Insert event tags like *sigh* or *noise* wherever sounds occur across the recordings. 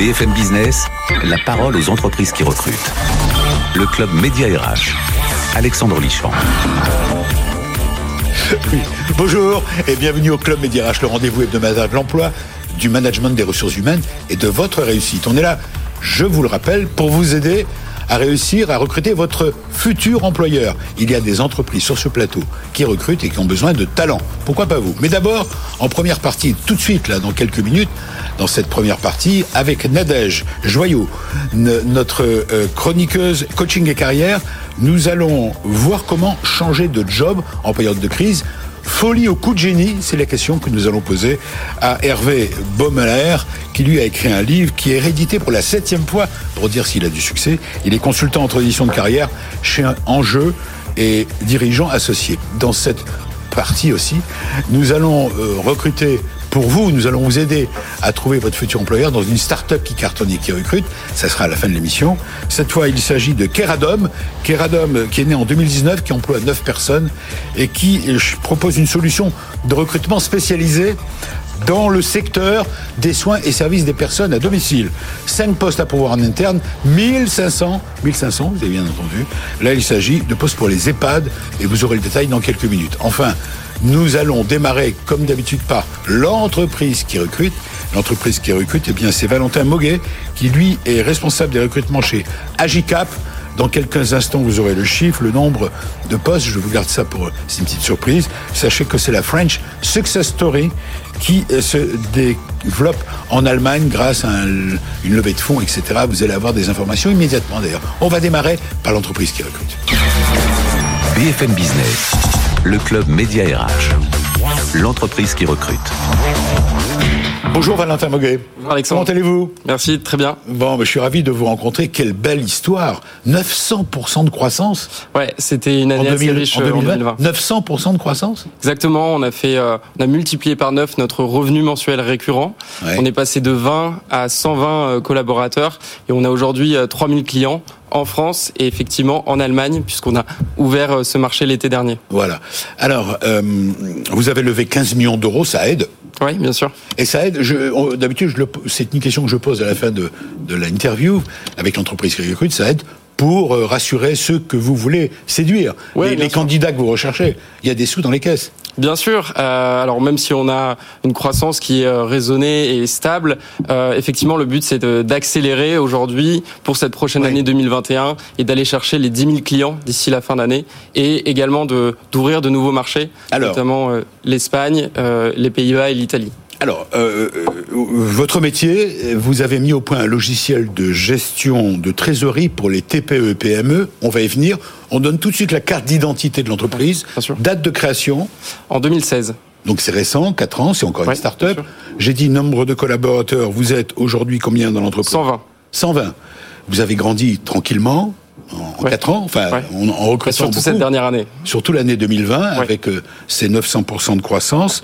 BFM Business, la parole aux entreprises qui recrutent. Le club Média RH. Alexandre Lichamp. Bonjour et bienvenue au Club Média RH, le rendez-vous hebdomadaire de l'emploi, du management des ressources humaines et de votre réussite. On est là, je vous le rappelle, pour vous aider à réussir à recruter votre futur employeur. Il y a des entreprises sur ce plateau qui recrutent et qui ont besoin de talents. Pourquoi pas vous? Mais d'abord, en première partie, tout de suite, là, dans quelques minutes, dans cette première partie, avec Nadège Joyau, notre euh, chroniqueuse coaching et carrière, nous allons voir comment changer de job en période de crise Folie au coup de génie, c'est la question que nous allons poser à Hervé Baumeler, qui lui a écrit un livre qui est réédité pour la septième fois, pour dire s'il a du succès. Il est consultant en transition de carrière chez Enjeu et dirigeant associé. Dans cette partie aussi, nous allons euh, recruter pour vous, nous allons vous aider à trouver votre futur employeur dans une start-up qui cartonne et qui recrute. Ça sera à la fin de l'émission. Cette fois, il s'agit de Keradom. Keradom, qui est né en 2019, qui emploie 9 personnes et qui euh, propose une solution de recrutement spécialisée dans le secteur des soins et services des personnes à domicile. 5 postes à pouvoir en interne, 1500, 1500, vous avez bien entendu. Là, il s'agit de postes pour les EHPAD et vous aurez le détail dans quelques minutes. Enfin, nous allons démarrer, comme d'habitude, par l'entreprise qui recrute. L'entreprise qui recrute, eh bien, c'est Valentin Moguet, qui lui est responsable des recrutements chez Agicap. Dans quelques instants, vous aurez le chiffre, le nombre de postes. Je vous garde ça pour, c'est une petite surprise. Sachez que c'est la French Success Story qui euh, se développe en Allemagne grâce à une levée de fonds, etc. Vous allez avoir des informations immédiatement d'ailleurs. On va démarrer par l'entreprise qui recrute. BFM Business le club Média RH, l'entreprise qui recrute. Bonjour Valentin Moguet. Bonjour Alexandre. Comment allez-vous? Merci, très bien. Bon, je suis ravi de vous rencontrer. Quelle belle histoire. 900% de croissance? Ouais, c'était une année en 2000, assez riche en 2020. 2020. 900% de croissance? Exactement, on a fait, euh, on a multiplié par 9 notre revenu mensuel récurrent. Ouais. On est passé de 20 à 120 euh, collaborateurs et on a aujourd'hui euh, 3000 clients en France et effectivement en Allemagne puisqu'on a ouvert euh, ce marché l'été dernier. Voilà. Alors, euh, vous avez levé 15 millions d'euros, ça aide. Oui, bien sûr. Et ça aide. je- on- D'habitude, je le- c'est une question que je pose à la fin de, de l'interview avec l'entreprise qui recrute. Ça aide pour euh, rassurer ceux que vous voulez séduire, Ouais, les, candidats que vous recherchez. Il y a des sous dans les caisses. Bien sûr. euh, alors même si on a une croissance qui est euh, raisonnée et stable, euh, effectivement le but c'est d'accélérer aujourd'hui pour cette prochaine Oui. année 2021 et d'aller chercher les 10 000 clients d'ici la fin d'année et également de d'ouvrir de nouveaux marchés, Alors. notamment euh, l'Espagne, euh, les Pays-Bas et l'Italie. Alors, euh, euh, votre métier, vous avez mis au point un logiciel de gestion de trésorerie pour les TPE et PME. On va y venir. On donne tout de suite la carte d'identité de l'entreprise, date de création. En 2016. Donc c'est récent, 4 ans, c'est encore Ouais, une start-up. J'ai dit nombre de collaborateurs. Vous êtes aujourd'hui combien dans l'entreprise 120. 120. Vous avez grandi tranquillement en Ouais. 4 ans, enfin Ouais. en, en recrutant Surtout beaucoup. cette dernière année. surtout l'année 2020, Ouais. avec euh, ses 900% de croissance,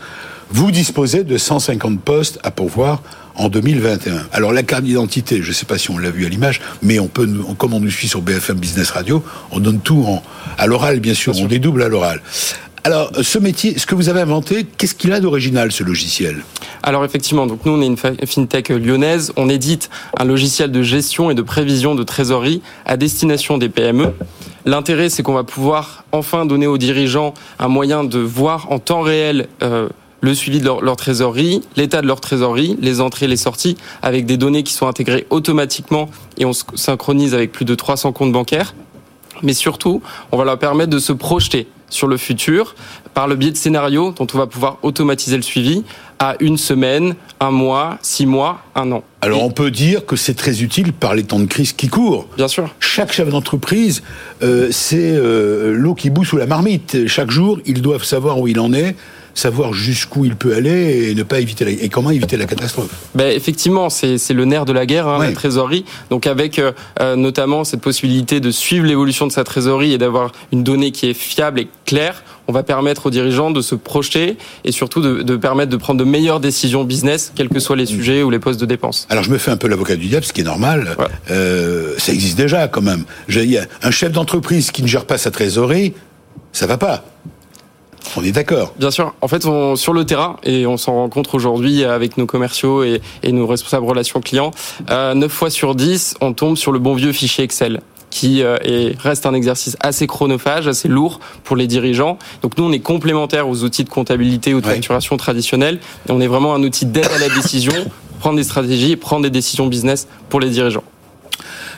vous disposez de 150 postes à pourvoir en 2021. Alors la carte d'identité, je ne sais pas si on l'a vu à l'image, mais on peut, comme on nous suit sur BFM Business Radio, on donne tout en, à l'oral, bien sûr, on dédouble à l'oral. Alors, ce métier, ce que vous avez inventé, qu'est-ce qu'il a d'original, ce logiciel? Alors effectivement, donc nous on est une fintech lyonnaise, on édite un logiciel de gestion et de prévision de trésorerie à destination des PME. L'intérêt c'est qu'on va pouvoir enfin donner aux dirigeants un moyen de voir en temps réel euh, le suivi de leur, leur trésorerie, l'état de leur trésorerie, les entrées, les sorties, avec des données qui sont intégrées automatiquement et on se synchronise avec plus de 300 comptes bancaires. Mais surtout, on va leur permettre de se projeter sur le futur par le biais de scénarios dont on va pouvoir automatiser le suivi à une semaine, un mois, six mois, un an. Alors, on peut dire que c'est très utile par les temps de crise qui courent. bien sûr. Chaque chef d'entreprise, euh, c'est euh, l'eau qui bout sous la marmite. Chaque jour, ils doivent savoir où il en est, savoir jusqu'où il peut aller et ne pas éviter la, et comment éviter la catastrophe. Ben, effectivement, c'est le nerf de la guerre, hein, Ouais. la trésorerie. Donc avec euh, euh, notamment cette possibilité de suivre l'évolution de sa trésorerie et d'avoir une donnée qui est fiable et claire, on va permettre aux dirigeants de se projeter et surtout de, de permettre de prendre de meilleures décisions business, quels que soient les sujets ou les postes de dépenses. Alors je me fais un peu l'avocat du diable, ce qui est normal. Ouais. Euh, ça existe déjà quand même. Un chef d'entreprise qui ne gère pas sa trésorerie, ça va pas. On est d'accord. Bien sûr. En fait, on, sur le terrain, et on s'en rencontre aujourd'hui avec nos commerciaux et, et nos responsables relations clients, euh, 9 fois sur 10, on tombe sur le bon vieux fichier Excel qui euh, est, reste un exercice assez chronophage, assez lourd pour les dirigeants. Donc nous, on est complémentaire aux outils de comptabilité ou de facturation traditionnels. Et on est vraiment un outil d'aide à la décision, *coughs* prendre des stratégies et prendre des décisions business pour les dirigeants.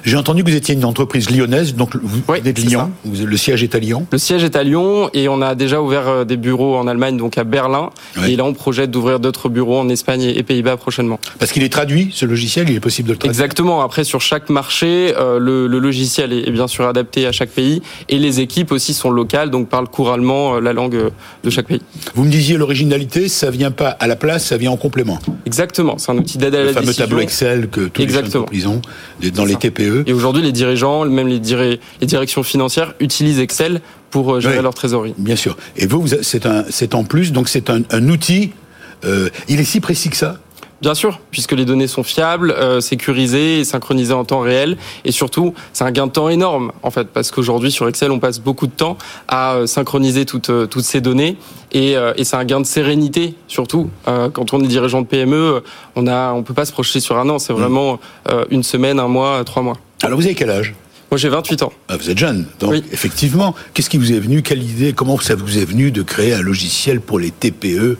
J'ai entendu que vous étiez une entreprise lyonnaise, donc vous Oui, êtes Lyon, vous- le siège est à Lyon. Le siège est à Lyon et on a déjà ouvert euh, des bureaux en Allemagne, donc à Berlin. Et là, on projette d'ouvrir d'autres bureaux en Espagne et Pays-Bas prochainement. Parce qu'il est traduit, ce logiciel, il est possible de le traduire. Exactement. Après, sur chaque marché, euh, le, le logiciel est, est bien sûr adapté à chaque pays et les équipes aussi sont locales, donc parlent couramment euh, la langue de chaque pays. Vous me disiez l'originalité, ça vient pas à la place, ça vient en complément. Exactement. C'est un outil d'aide à Le la fameux décision. tableau Excel que tous Exactement. les chefs d'entreprise ont dans les ça. Et aujourd'hui, les dirigeants, même les, diri- les directions financières, utilisent Excel pour euh, gérer Oui. leur trésorerie. Bien sûr. Et vous, vous- c'est un, c'est en plus, donc c'est un, un outil. euh, il est si précis que ça? Bien sûr, puisque les données sont fiables, euh, sécurisées et synchronisées en temps réel. Et surtout, c'est un gain de temps énorme, en fait, parce qu'aujourd'hui, sur Excel, on passe beaucoup de temps à euh, synchroniser toutes, euh, toutes ces données. Et, euh, et c'est un gain de sérénité, surtout. Euh, quand on est dirigeant de PME, on a, on peut pas se projeter sur un an. C'est vraiment euh, une semaine, un mois, trois mois. Alors vous avez quel âge? Moi, j'ai 28 ans. Ah, Vous êtes jeune, donc Oui. effectivement. Qu'est-ce qui vous est venu? Quelle idée? Comment ça vous est venu de créer un logiciel pour les TPE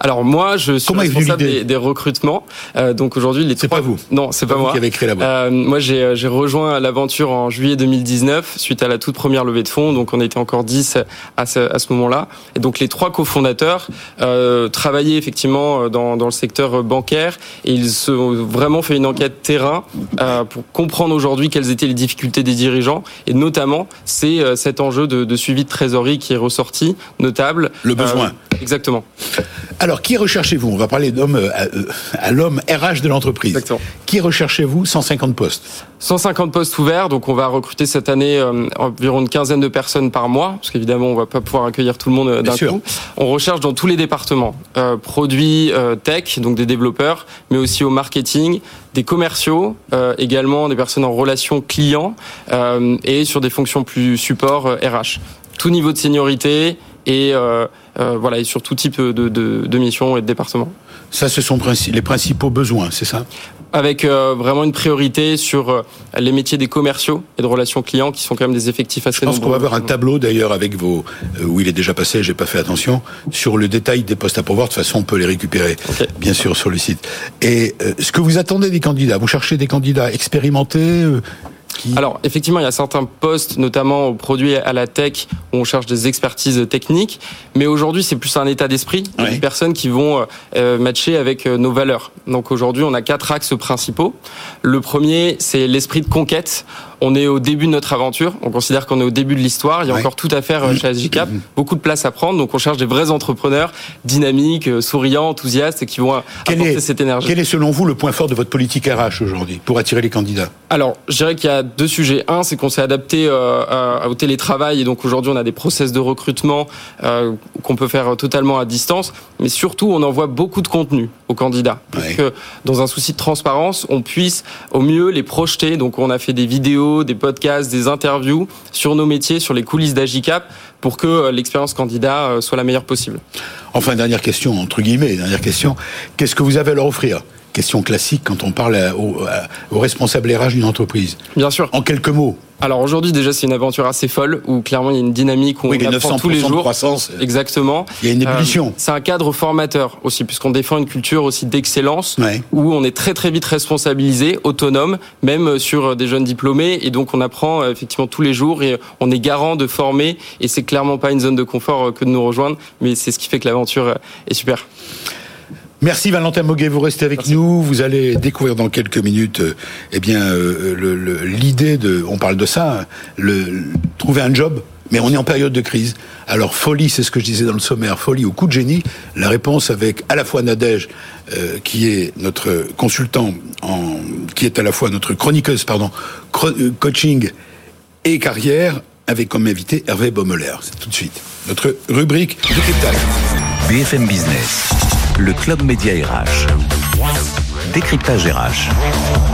Alors moi, je suis Comment responsable des, des recrutements. Euh, donc aujourd'hui, les C'est trois- pas vous Non, c'est pas moi. qui avez créé la boîte. Euh, moi, j'ai j'ai rejoint l'aventure en juillet 2019 suite à la toute première levée de fonds. Donc, on était encore 10 à ce, à ce moment-là. Et donc, les trois cofondateurs euh, travaillaient effectivement dans, dans le secteur bancaire et ils se ont vraiment fait une enquête terrain euh, pour comprendre aujourd'hui quelles étaient les difficultés des dirigeants. Et notamment, c'est euh, cet enjeu de, de suivi de trésorerie qui est ressorti, notable. Le besoin. Euh, exactement. Alors, qui recherchez-vous? On va parler d'homme euh, à, euh, à l'homme RH de l'entreprise. Exactement. Qui recherchez-vous? 150 postes. 150 postes ouverts, donc on va recruter cette année euh, environ une quinzaine de personnes par mois, parce qu'évidemment on va pas pouvoir accueillir tout le monde d'un coup. On recherche dans tous les départements, euh, produits euh, tech, donc des développeurs, mais aussi au marketing, des commerciaux, également des personnes en relation client et sur des fonctions plus support RH. Tout niveau de seniorité et euh, euh, voilà et sur tout type de, de, de missions et de départements Ça, ce sont les principaux besoins, c'est ça? Avec euh, vraiment une priorité sur euh, les métiers des commerciaux et de relations clients qui sont quand même des effectifs assez Je pense qu'on va avoir un tableau d'ailleurs avec vos euh, où il est déjà passé, j'ai pas fait attention sur le détail des postes à pourvoir. De toute façon, on peut les récupérer, bien sûr, sur le site. Et ce que vous attendez des candidats, vous cherchez des candidats expérimentés qui... Alors, effectivement, il y a certains postes, notamment aux produits à la tech, où on cherche des expertises techniques. Mais aujourd'hui, c'est plus un état d'esprit. Ouais. Des personnes qui vont euh, matcher avec euh, nos valeurs. Donc aujourd'hui, on a quatre axes principaux. Le premier, c'est l'esprit de conquête. On est au début de notre aventure. On considère qu'on est au début de l'histoire. Il y a Ouais. encore tout à faire euh, chez Agicap. Beaucoup de place à prendre. Donc on cherche des vrais entrepreneurs dynamiques, euh, souriants, enthousiastes et qui vont euh, quel apporter est, cette énergie. quel est selon vous le point fort de votre politique RH aujourd'hui pour attirer les candidats? Alors, je dirais qu'il y a deux sujets. Un, c'est qu'on s'est adapté euh, à- au télétravail et donc aujourd'hui on a des process de recrutement euh, qu'on peut faire totalement à distance. Mais surtout, on envoie beaucoup de contenu aux candidats pour Ouais. que, dans un souci de transparence, on puisse au mieux les projeter. Donc, on a fait des vidéos, des podcasts, des interviews sur nos métiers, sur les coulisses d'Agicap, pour que euh, l'expérience candidat euh, soit la meilleure possible. Enfin, dernière question entre guillemets, dernière question. Qu'est-ce que vous avez à leur offrir? Question classique quand on parle aux, aux responsables RH d'une entreprise. Bien sûr. En quelques mots. Alors aujourd'hui, déjà, c'est une aventure assez folle où clairement il y a une dynamique où Oui, les on apprend 900% tous les de jours. croissance. Exactement. Il y a une Euh, ébullition. c'est un cadre formateur aussi, puisqu'on défend une culture aussi d'excellence, Ouais. où on est très très vite responsabilisé, autonome, même sur des jeunes diplômés, et donc on apprend euh, effectivement tous les jours, et on est garant de former, et c'est clairement pas une zone de confort euh, que de nous rejoindre, mais c'est ce qui fait que l'aventure euh, est super. Merci Valentin Moguet, vous restez avec nous. Vous allez découvrir dans quelques minutes, euh, eh bien, euh, l'idée de, on parle de ça, hein, le, le- trouver un job. Mais on est en période de crise. Alors folie, c'est ce que je disais dans le sommaire, folie ou coup de génie. La réponse avec à la fois Nadège, euh, qui est notre consultant, en, qui est à la fois notre chroniqueuse, pardon, coaching et carrière, avec comme invité Hervé Bommeler. C'est tout de suite notre rubrique décryptage. BFM Business, le club média RH. Décryptage RH.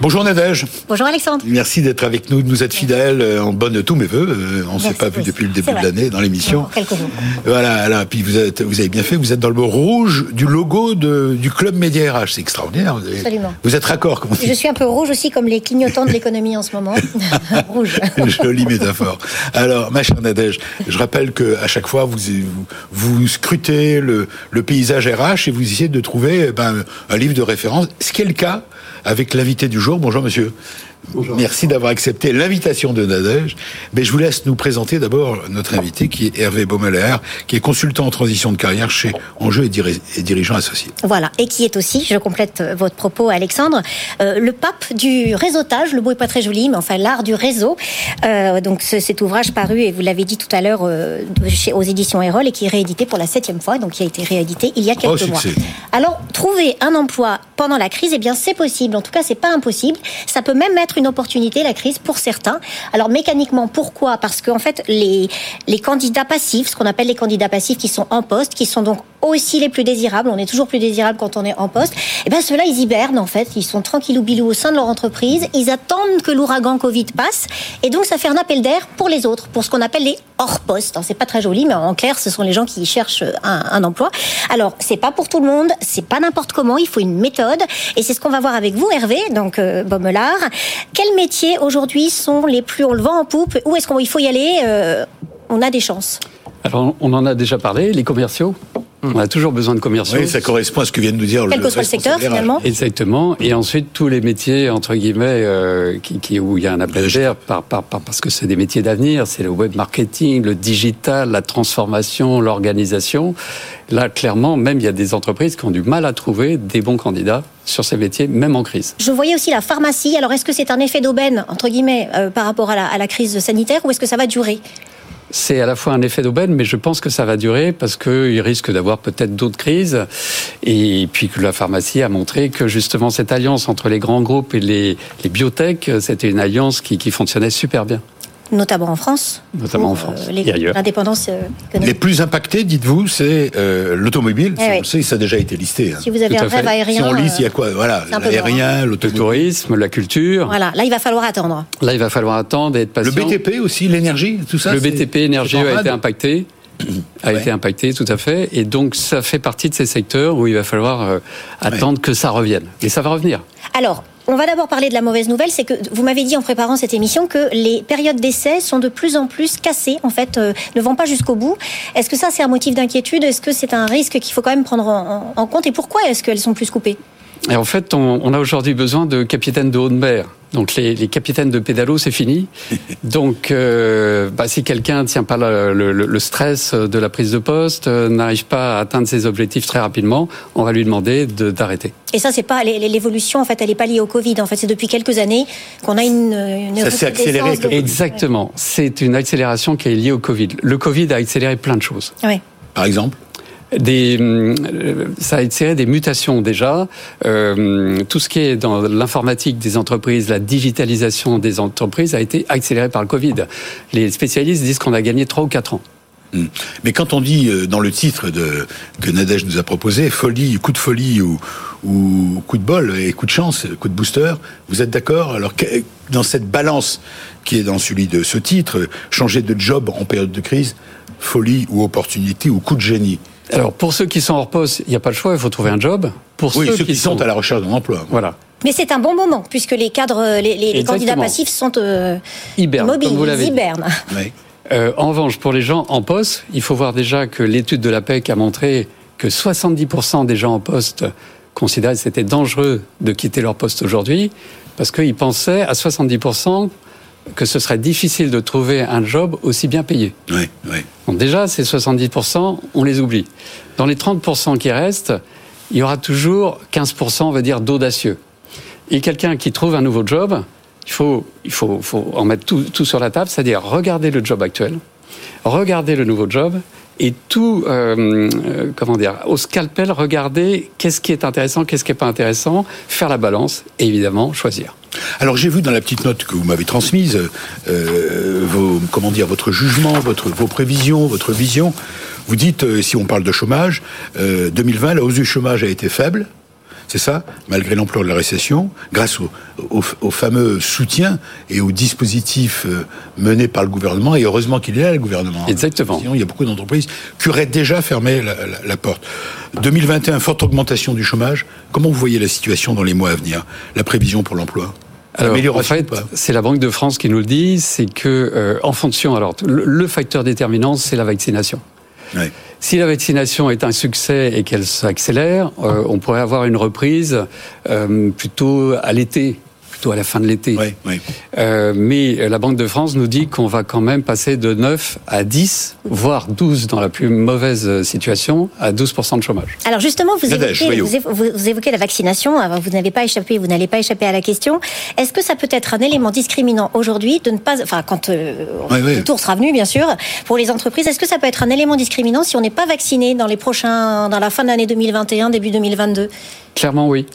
Bonjour Nadège. Bonjour Alexandre. Merci d'être avec nous, de nous être fidèles. Euh, en bonne tous mes voeux. Euh, on ne s'est pas vu depuis le début de l'année dans l'émission. Quelques jours. Voilà, là, puis vous, êtes, vous avez bien fait, vous êtes dans le rouge du logo de, du club Média RH. C'est extraordinaire. Vous Absolument. Vous êtes raccord, comme on dit. Je suis un peu rouge aussi, comme les clignotants de l'économie en ce moment. *laughs* *laughs* rouge. Jolie métaphore. Alors, ma chère Nadège, je rappelle que à chaque fois, vous, vous, vous scrutez le, le, paysage RH et vous essayez de trouver eh ben, un livre de référence, ce qui est le cas avec l'invité du jour. Bonjour monsieur. Merci d'avoir accepté l'invitation de Nadège. Mais je vous laisse nous présenter d'abord notre invité qui est Hervé Baumeler, qui est consultant en transition de carrière chez Enjeu et, dirigeant associé. Voilà, et qui est aussi, je complète votre propos Alexandre, euh, le pape du réseautage, le mot est pas très joli, mais enfin l'art du réseau. Euh, donc cet ouvrage paru, et vous l'avez dit tout à l'heure, euh, aux éditions Erol et qui est réédité pour la septième fois, donc qui a été réédité il y a quelques mois. Alors, trouver un emploi pendant la crise, eh bien c'est possible, en tout cas c'est pas impossible. Ça peut même être une opportunité, la crise, pour certains. Alors mécaniquement, pourquoi? Parce qu'en fait, les, les candidats passifs, ce qu'on appelle les candidats passifs qui sont en poste, qui sont donc aussi les plus désirables, on est toujours plus désirable quand on est en poste, et eh bien ceux-là, ils hibernent en fait, ils sont tranquillou bilou au sein de leur entreprise, ils attendent que l'ouragan Covid passe, et donc ça fait un appel d'air pour les autres, pour ce qu'on appelle les hors-poste. C'est pas très joli, mais en clair, ce sont les gens qui cherchent un, emploi. Alors, c'est pas pour tout le monde, c'est pas n'importe comment, il faut une méthode, et c'est ce qu'on va voir avec vous, Hervé, donc euh, quels métiers aujourd'hui sont les plus on le vent en poupe? Où est-ce qu'il faut y aller euh, On a des chances. Alors, on en a déjà parlé, les commerciaux. On a toujours besoin de commerciaux. Oui, ça correspond à ce que vient de nous dire Quel le que soit le secteur, finalement. Exactement. Et ensuite, tous les métiers, entre guillemets, euh, qui, où il y a un appel d'air, par, par, parce que c'est des métiers d'avenir, c'est le web marketing, le digital, la transformation, l'organisation. Là, clairement, même il y a des entreprises qui ont du mal à trouver des bons candidats sur ces métiers, même en crise. Je voyais aussi la pharmacie. Alors, est-ce que c'est un effet d'aubaine, entre guillemets, euh, par rapport à la, à la crise sanitaire, ou est-ce que ça va durer? C'est à la fois un effet d'aubaine, mais je pense que ça va durer parce qu'il risque d'avoir peut-être d'autres crises. Et puis que la pharmacie a montré que justement cette alliance entre les grands groupes et les, biotech, c'était une alliance qui fonctionnait super bien notamment en France. Notamment en France euh, et ailleurs. L'indépendance euh, Les plus impactés, dites-vous, c'est euh, l'automobile. Eh on sait, ça a déjà été listé. Hein. Si vous avez un rêve aérien. Si on lit, il y a quoi Voilà, l'aérien, le tourisme, la culture. Voilà, là, il va falloir attendre. Là, il va falloir attendre et être patient. Le BTP aussi, l'énergie, tout ça Le BTP, énergie a été impacté *coughs* a été impacté, tout à fait. Et donc, ça fait partie de ces secteurs où il va falloir attendre que ça revienne. Et ça va revenir. Alors, on va d'abord parler de la mauvaise nouvelle, c'est que vous m'avez dit en préparant cette émission que les périodes d'essai sont de plus en plus cassées, en fait, euh, ne vont pas jusqu'au bout. Est-ce que ça, c'est un motif d'inquiétude? Est-ce que c'est un risque qu'il faut quand même prendre en compte? Et pourquoi est-ce qu'elles sont plus coupées? Et en fait, on, a aujourd'hui besoin de capitaines de haute mer. Donc les, capitaines de pédalo, c'est fini. *laughs* Donc euh, bah, si quelqu'un ne tient pas le, stress de la prise de poste, euh, n'arrive pas à atteindre ses objectifs très rapidement, on va lui demander d'arrêter. Et ça, c'est pas l'évolution. En fait, elle n'est pas liée au Covid. En fait, c'est depuis quelques années qu'on a une. une ça s'est accéléré. Exactement. C'est une accélération qui est liée au Covid. Le Covid a accéléré plein de choses. Oui. Par exemple? Euh, ça a attiré des mutations déjà. Euh, tout ce qui est dans l'informatique des entreprises, la digitalisation des entreprises a été accéléré par le Covid. Les spécialistes disent qu'on a gagné 3 ou 4 ans. Hmm. Mais quand on dit euh, dans le titre que Nadège nous a proposé, folie, coup de folie ou, ou coup de bol et coup de chance, coup de booster, vous êtes d'accord? Alors dans cette balance qui est dans celui de ce titre, changer de job en période de crise, folie ou opportunité ou coup de génie alors, pour ceux qui sont hors poste, il n'y a pas le choix, il faut trouver un job. Pour oui, ceux, qui, sont... à la recherche d'un emploi. Voilà. Mais c'est un bon moment, puisque les cadres, les, candidats passifs sont euh, mobiles, comme vous ils hibernent. Oui. Euh, en revanche, pour les gens en poste, il faut voir déjà que l'étude de l'APEC a montré que 70% des gens en poste considéraient que c'était dangereux de quitter leur poste aujourd'hui, parce qu'ils pensaient à 70% que ce serait difficile de trouver un job aussi bien payé. Oui, oui. Donc déjà, ces 70%, on les oublie. Dans les 30% qui restent, il y aura toujours 15%, on va dire, d'audacieux. Et quelqu'un qui trouve un nouveau job, il faut, il faut, faut en mettre tout, tout sur la table, c'est-à-dire regarder le job actuel, regarder le nouveau job, et tout, euh, euh, comment dire, au scalpel, regarder qu'est-ce qui est intéressant, qu'est-ce qui n'est pas intéressant, faire la balance et évidemment choisir. Alors j'ai vu dans la petite note que vous m'avez transmise, euh, comment dire, votre jugement, votre, vos prévisions, votre vision. Vous dites, si on parle de chômage, 2020, la hausse du chômage a été faible. C'est ça, malgré l'ampleur de la récession, grâce au, fameux soutien et au dispositif euh, mené par le gouvernement, et heureusement qu'il est là, le gouvernement. Exactement. Sinon, il y a beaucoup d'entreprises qui auraient déjà fermé la, la porte. 2021, forte augmentation du chômage. Comment vous voyez la situation dans les mois à venir? La prévision pour l'emploi? Alors, en fait, c'est la Banque de France qui nous le dit, c'est que euh, en fonction, alors le, facteur déterminant, c'est la vaccination. Si la vaccination est un succès et qu'elle s'accélère, euh, on pourrait avoir une reprise euh, plutôt à l'été plutôt à la fin de l'été. Oui, oui. Euh, mais la Banque de France nous dit qu'on va quand même passer de 9 à 10, voire 12 dans la plus mauvaise situation, à 12% de chômage. Alors justement, vous évoquez, vous, évoquez, la vaccination. vous n'avez pas échappé, vous n'allez pas échapper à la question. Est-ce que ça peut être un élément discriminant aujourd'hui de ne pas, enfin quand euh, le tour sera venu, bien sûr, pour les entreprises, est-ce que ça peut être un élément discriminant si on n'est pas vacciné dans les prochains, dans la fin de l'année 2021, début 2022 Clairement, oui.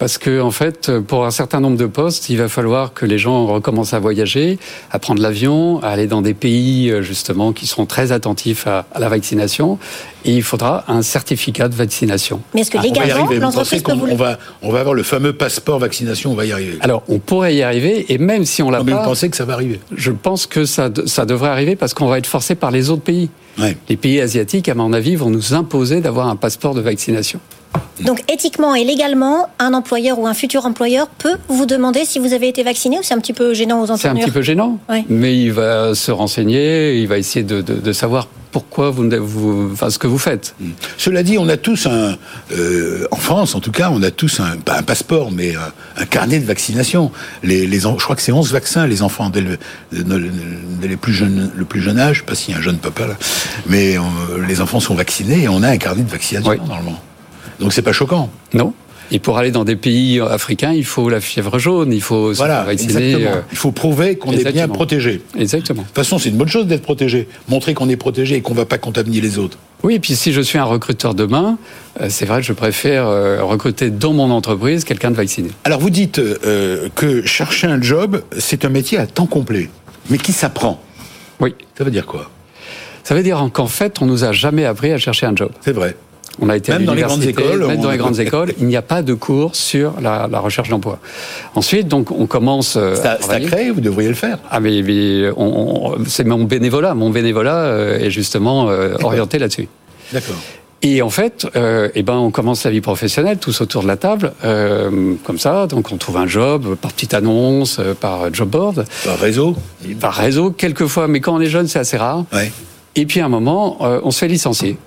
Parce que, en fait, pour un certain nombre de postes, il va falloir que les gens recommencent à voyager, à prendre l'avion, à aller dans des pays, euh, justement, qui seront très attentifs à, la vaccination. Et il faudra un certificat de vaccination. Mais est-ce que ah, légalement, l'entreprise peut on, va, on va avoir le fameux passeport vaccination, on va y arriver. Alors, on pourrait y arriver, et même si on l'a pas... Mais vous pensez que ça va arriver? Je pense que ça, ça devrait arriver parce qu'on va être forcé par les autres pays. Les pays asiatiques, à mon avis, vont nous imposer d'avoir un passeport de vaccination. Donc éthiquement et légalement, un employeur ou un futur employeur peut vous demander si vous avez été vacciné ou c'est un petit peu gênant aux entrepreneurs C'est un petit peu gênant, mais il va se renseigner, il va essayer de, savoir pourquoi vous, vous enfin, ce que vous faites. Hmm. Cela dit, on a tous un, euh, en France en tout cas, on a tous un, pas un passeport, mais un, carnet de vaccination. Les, les, je crois que c'est 11 vaccins, les enfants dès le, les plus jeunes, le plus jeune âge, pas s'il y a un jeune papa là, mais euh, les enfants sont vaccinés et on a un carnet de vaccination normalement. Donc c'est pas choquant. Non. Et pour aller dans des pays africains, il faut la fièvre jaune, il faut voilà, vacciner. Euh, il faut prouver qu'on est bien protégé. Exactement. De toute façon, c'est une bonne chose d'être protégé. Montrer qu'on est protégé et qu'on ne va pas contaminer les autres. Oui, et puis si je suis un recruteur demain, euh, c'est vrai que je préfère euh, recruter dans mon entreprise quelqu'un de vacciné. Alors vous dites que chercher un job, c'est un métier à temps complet, mais qui s'apprend. Oui. Ça veut dire quoi? Ça veut dire qu'en fait, on nous a jamais appris à chercher un job. C'est vrai. On a été même dans les grandes écoles, même dans les grandes *laughs* écoles, il n'y a pas de cours sur la, recherche d'emploi. Ensuite, donc, on commence. Euh, c'est à, créer, vous devriez le faire. Ah mais, c'est mon bénévolat. Mon bénévolat euh, est justement euh, orienté là-dessus. D'accord. Et en fait, eh ben, on commence la vie professionnelle tous autour de la table, comme ça. Donc, on trouve un job par petite annonce, par job board, par réseau, par réseau, quelquefois. Mais quand on est jeune, c'est assez rare. Ouais. Et puis, à un moment, on se fait licencier.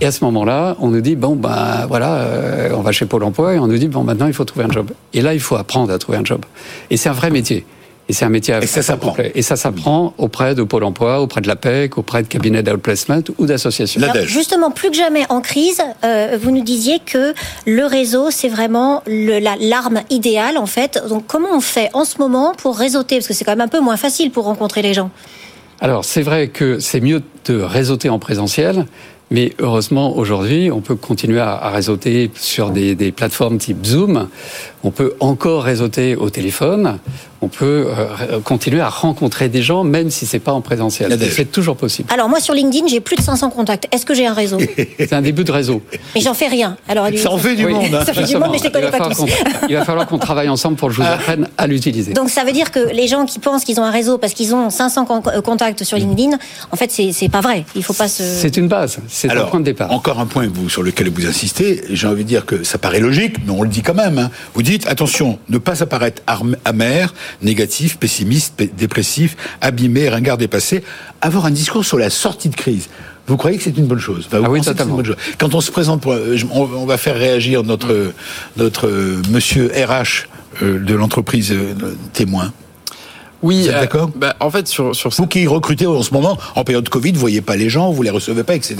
Et à ce moment-là, on nous dit bon ben voilà, euh, on va chez Pôle Emploi et on nous dit bon maintenant il faut trouver un job. Et là il faut apprendre à trouver un job. Et c'est un vrai métier. Et c'est un métier à et ça s'apprend. Et ça s'apprend auprès de Pôle Emploi, auprès de l'APEC, auprès de cabinets d'outplacement ou d'associations. Justement, plus que jamais en crise, euh, vous nous disiez que le réseau, c'est vraiment l'arme idéale en fait. Donc comment on fait en ce moment pour réseauter? Parce que c'est quand même un peu moins facile pour rencontrer les gens. Alors c'est vrai que c'est mieux de réseauter en présentiel, mais heureusement, aujourd'hui, on peut continuer à, réseauter sur des, plateformes type Zoom. On peut encore réseauter au téléphone on peut euh, continuer à rencontrer des gens, même si c'est pas en présentiel. C'est toujours possible. Alors moi sur LinkedIn, j'ai plus de 500 contacts. Est-ce que j'ai un réseau? *laughs* C'est un début de réseau. Mais j'en fais rien. Alors ça en fait du monde. Hein. *laughs* Ça fait du monde, mais je les connais pas tous. *laughs* Il va falloir qu'on travaille ensemble pour que je vous ah. apprenne à l'utiliser. Donc ça veut dire que les gens qui pensent qu'ils ont un réseau parce qu'ils ont 500 euh, contacts sur LinkedIn, en fait c'est pas vrai. Il faut pas se. C'est une base. C'est un point de départ. Encore un point vous, sur lequel vous insistez. J'ai envie de dire que ça paraît logique, mais on le dit quand même. Hein. Vous dites attention, ne pas apparaître amer, négatif, pessimiste dépressif, abîmé, ringard dépassé, avoir un discours sur la sortie de crise. Vous croyez que c'est une bonne chose? Ah oui, Quand on se présente, pour, euh, on, va faire réagir notre notre euh, monsieur RH euh, de l'entreprise témoin. Oui, êtes d'accord? bah, En fait, sur, sur vous qui recrutez en ce moment en période Covid, vous voyez pas les gens, vous les recevez pas, etc.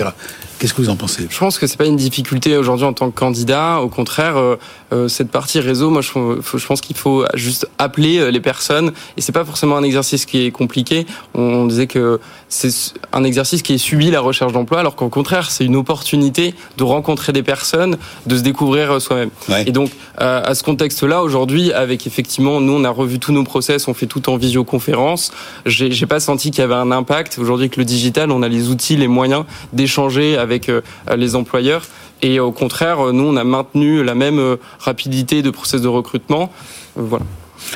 Qu'est-ce que vous en pensez? Je pense que c'est pas une difficulté aujourd'hui en tant que candidat. Au contraire, euh, euh, cette partie réseau, moi, je, je pense qu'il faut juste appeler euh, les personnes. Et c'est pas forcément un exercice qui est compliqué. On disait que c'est un exercice qui est subi la recherche d'emploi, alors qu'au contraire, c'est une opportunité de rencontrer des personnes, de se découvrir soi-même. Et donc, à ce contexte-là, aujourd'hui, avec effectivement, nous, on a revu tous nos process, on fait tout en visioconférence. J'ai pas senti qu'il y avait un impact. Aujourd'hui, avec le digital, on a les outils, les moyens d'échanger avec euh, les employeurs. Et au contraire, nous, on a maintenu la même rapidité de process de recrutement. Voilà.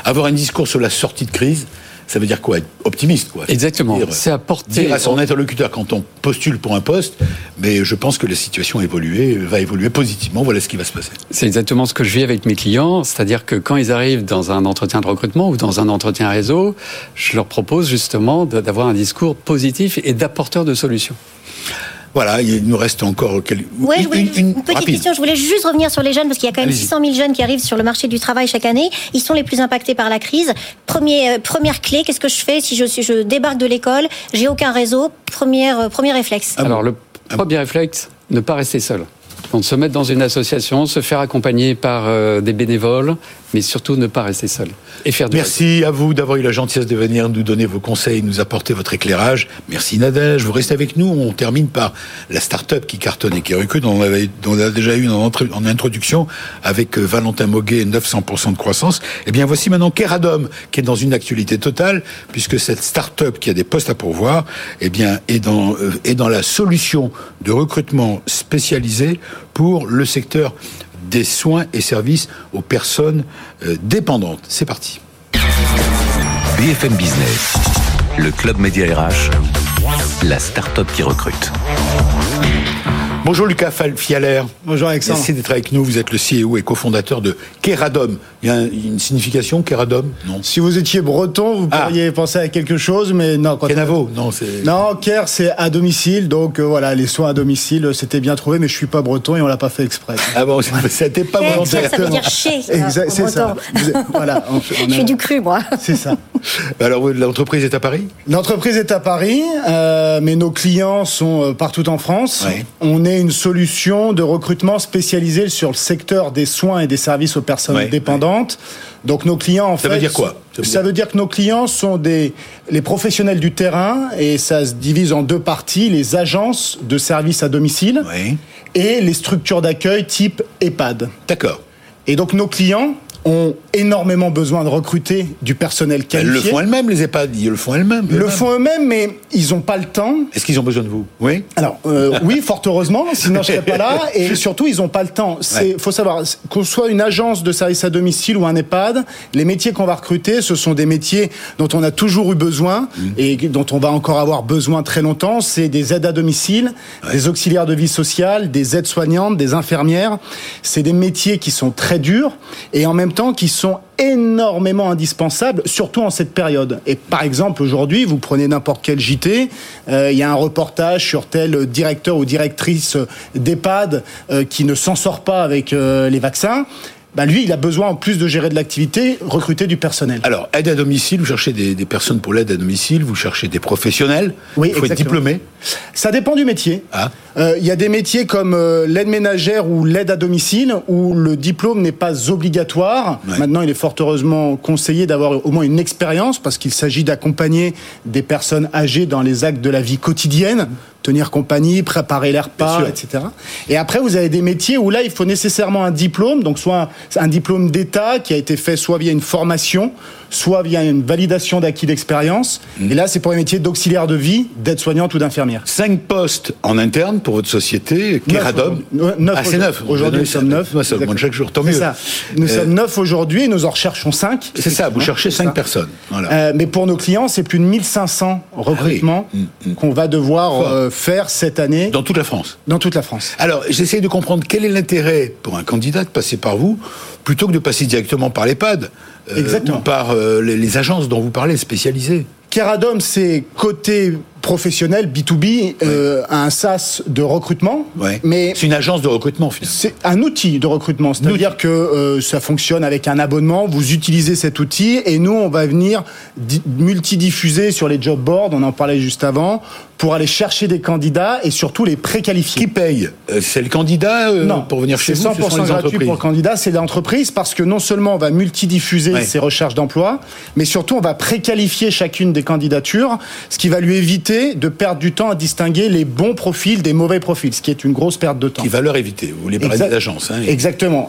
Avoir un discours sur la sortie de crise, ça veut dire quoi Être optimiste, quoi. Exactement. C'est apporter. Dire à son interlocuteur quand on postule pour un poste, mais je pense que la situation a évolué, va évoluer positivement. Voilà ce qui va se passer. C'est exactement ce que je vis avec mes clients, c'est-à-dire que quand ils arrivent dans un entretien de recrutement ou dans un entretien réseau, je leur propose justement d'avoir un discours positif et d'apporteur de solutions. Voilà, il nous reste encore quelques... une, petite question. Je voulais juste revenir sur les jeunes parce qu'il y a quand même 600 000 jeunes qui arrivent sur le marché du travail chaque année. Ils sont les plus impactés par la crise. Premier, euh, première clé, qu'est-ce que je fais si je, je débarque de l'école, j'ai aucun réseau Première, euh, premier réflexe. Alors le premier réflexe, ne pas rester seul. Donc se mettre dans une association, se faire accompagner par euh, des bénévoles, mais surtout ne pas rester seul. Et faire Merci à vous d'avoir eu la gentillesse de venir nous donner vos conseils, nous apporter votre éclairage. Merci Nadège, vous restez avec nous. On termine par la start-up qui cartonne et qui recrute, on, avait, on a déjà eu en, en introduction avec euh, Valentin Moguet, 900% de croissance. Eh bien voici maintenant Keradom, qui est dans une actualité totale, puisque cette start-up qui a des postes à pourvoir, eh bien est dans, euh, est dans la solution de recrutement spécialisé pour le secteur des soins et services aux personnes euh, dépendantes. C'est parti. BFM Business, le club Média RH, la start-up qui recrute. Bonjour Lucas Fialer. Bonjour Alexandre. Merci d'être avec nous. Vous êtes le CEO et cofondateur de Keradom. Il y a une signification, Keradom? Non. Si vous étiez breton, vous ah. pourriez penser à quelque chose, mais non. Kenavo Non, c'est. Non, Ker, c'est à domicile. Donc euh, voilà, les soins à domicile, c'était bien trouvé, mais je suis pas breton et on l'a pas fait exprès. Ah bon, *laughs* c'était pas volontaire. Ça veut dire chez. c'est ça. voilà. *laughs* je fais du cru, moi. C'est ça. *laughs* Alors, l'entreprise est à Paris? L'entreprise est à Paris, euh, mais nos clients sont euh, partout en France. On est une solution de recrutement spécialisée sur le secteur des soins et des services aux personnes dépendantes. Donc nos clients, en ça fait, veut dire quoi? Ça, veut dire que nos clients sont des les professionnels du terrain et ça se divise en deux parties les agences de services à domicile et les structures d'accueil type EHPAD. D'accord. Et donc nos clients ont énormément besoin de recruter du personnel qualifié. Elles le font elles-mêmes, les EHPAD, ils le font elles-mêmes. Le font eux-mêmes, mais ils n'ont pas le temps. Est-ce qu'ils ont besoin de vous? Oui. Alors, euh, oui, *laughs* fort heureusement, sinon je ne serais pas là. Et surtout, ils n'ont pas le temps. Il faut savoir, qu'on soit une agence de service à domicile ou un EHPAD, les métiers qu'on va recruter, ce sont des métiers dont on a toujours eu besoin mmh. et dont on va encore avoir besoin très longtemps. C'est des aides à domicile, des auxiliaires de vie sociale, des aides soignantes, des infirmières. C'est des métiers qui sont très durs et en même temps qui sont énormément indispensables, surtout en cette période. Et par exemple, aujourd'hui, vous prenez n'importe quel JT, euh, il y a un reportage sur tel directeur ou directrice d'EHPAD euh, qui ne s'en sort pas avec euh, les vaccins. Bah lui, il a besoin, en plus de gérer de l'activité, recruter du personnel. Alors, aide à domicile, vous cherchez des, personnes pour l'aide à domicile, vous cherchez des professionnels, oui, il faut être diplômé Ça dépend du métier. Ah. Euh, il y a des métiers comme euh, l'aide ménagère ou l'aide à domicile où le diplôme n'est pas obligatoire. Maintenant, il est fort heureusement conseillé d'avoir au moins une expérience parce qu'il s'agit d'accompagner des personnes âgées dans les actes de la vie quotidienne tenir compagnie, préparer les repas, etc. Et après, vous avez des métiers où là, il faut nécessairement un diplôme, donc soit un diplôme d'État qui a été fait soit via une formation, soit via une validation d'acquis d'expérience. Mm. Et là, c'est pour les métiers d'auxiliaire de vie, d'aide-soignante ou d'infirmière. Cinq postes en interne pour votre société, Keradom. Ah, c'est neuf. Aujourd'hui, nous sommes neuf. ça augmente chaque jour, tant mieux. Ça. Nous euh, sommes neuf aujourd'hui et nous en recherchons cinq. C'est ça, vous cherchez cinq personnes. Voilà. Euh, mais pour nos clients, c'est plus de 1500 recrutements ah mm, mm. qu'on va devoir euh, faire cette année. Dans toute la France Dans toute la France. Alors, j'essaie de comprendre quel est l'intérêt pour un candidat de passer par vous plutôt que de passer directement par l'EHPAD. Ou par les, agences dont vous parlez, spécialisées. Keradom, c'est côté professionnel B2B, euh, un SaaS de recrutement. Mais c'est une agence de recrutement. Finalement. C'est un outil de recrutement, c'est-à-dire que euh, ça fonctionne avec un abonnement. Vous utilisez cet outil et nous, on va venir multidiffuser sur les job boards. On en parlait juste avant pour aller chercher des candidats et surtout les préqualifier. Qui paye? Euh, C'est le candidat non, pour venir chez vous C'est 100% gratuit pour le candidat, c'est l'entreprise parce que non seulement on va multidiffuser ses recherches d'emploi, mais surtout on va préqualifier chacune des candidatures, ce qui va lui éviter de perdre du temps à distinguer les bons profils des mauvais profils, ce qui est une grosse perte de temps. Qui va leur éviter, vous voulez parler d'agence. Hein, exactement.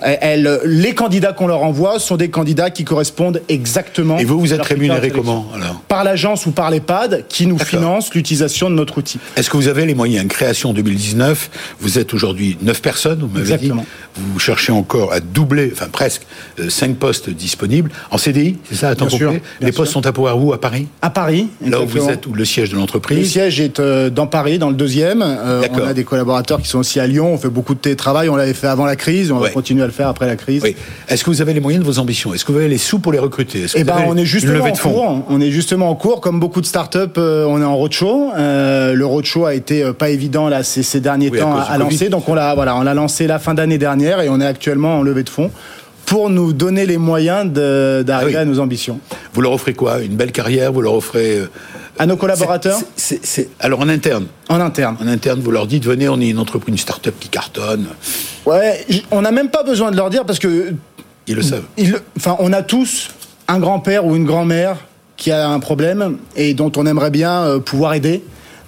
les candidats qu'on leur envoie sont des candidats qui correspondent exactement. Et vous, vous êtes rémunéré comment alors? Par l'agence ou par l'EHPAD qui nous finance l'utilisation de notre outil. Est-ce que vous avez les moyens? Création 2019, vous êtes aujourd'hui 9 personnes, vous m'avez dit. Exactement. Vous cherchez encore à doubler, enfin presque, 5 postes disponibles. En CDI, c'est ça, à temps complet? Les postes sûr. sont à pouvoir où À Paris? À Paris. Là où vous exactement. êtes, où le siège de Le siège est euh, dans Paris, dans le deuxième. Euh, on a des collaborateurs qui sont aussi à Lyon. On fait beaucoup de télétravail. On l'avait fait avant la crise. On Ouais. va continuer à le faire après la crise. Oui. Est-ce que vous avez les moyens de vos ambitions? Est-ce que vous avez les sous pour les recruter? Eh ben, on est justement en cours. On est justement en cours. Comme beaucoup de startups, euh, on est en roadshow. Euh, le roadshow a été pas évident là ces, ces derniers Oui, temps à, à lancer. Donc on l'a voilà, on l'a lancé la fin d'année dernière et on est actuellement en levée de fonds pour nous donner les moyens d'arriver Ah oui. à nos ambitions. Vous leur offrez quoi? Une belle carrière? Vous leur offrez euh, À nos collaborateurs? Alors en interne, en interne. en interne, vous leur dites venez, on est une entreprise, une start-up qui cartonne. Ouais, on n'a même pas besoin de leur dire parce que Ils le savent. ils enfin, on a tous un grand-père ou une grand-mère qui a un problème et dont on aimerait bien euh, pouvoir aider.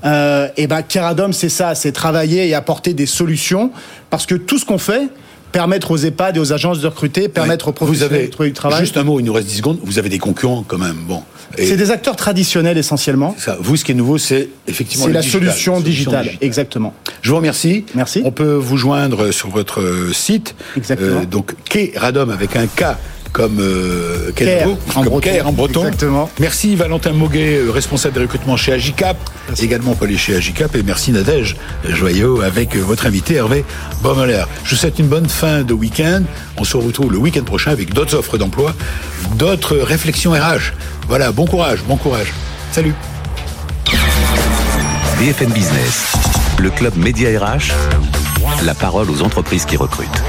Euh, et ben, Keradom, c'est ça, c'est travailler et apporter des solutions parce que tout ce qu'on fait, permettre aux EHPAD et aux agences de recruter, permettre aux vous professionnels avez de trouver du travail. juste un mot, il nous reste 10 secondes. Vous avez des concurrents quand même. Bon. C'est des acteurs traditionnels essentiellement. ça, vous, ce qui est nouveau, c'est effectivement C'est la digital, solution digitale, exactement. Je vous remercie. Merci. On peut vous joindre sur votre euh, site. Exactement. donc, K Radom avec un K comme euh, quel Caire, mot en Comme breton. Caire en breton. Exactement. Merci Valentin Moguet, euh, responsable des recrutements chez Agicap. Également pas les chez Agicap. Et merci Nadège Joyau avec euh, votre invité Hervé Bommeler. Je vous souhaite une bonne fin de week-end. On se retrouve le week-end prochain avec d'autres offres d'emploi, d'autres réflexions RH. Voilà, bon courage, bon courage. Salut. BFM Business, le club Média RH, la parole aux entreprises qui recrutent.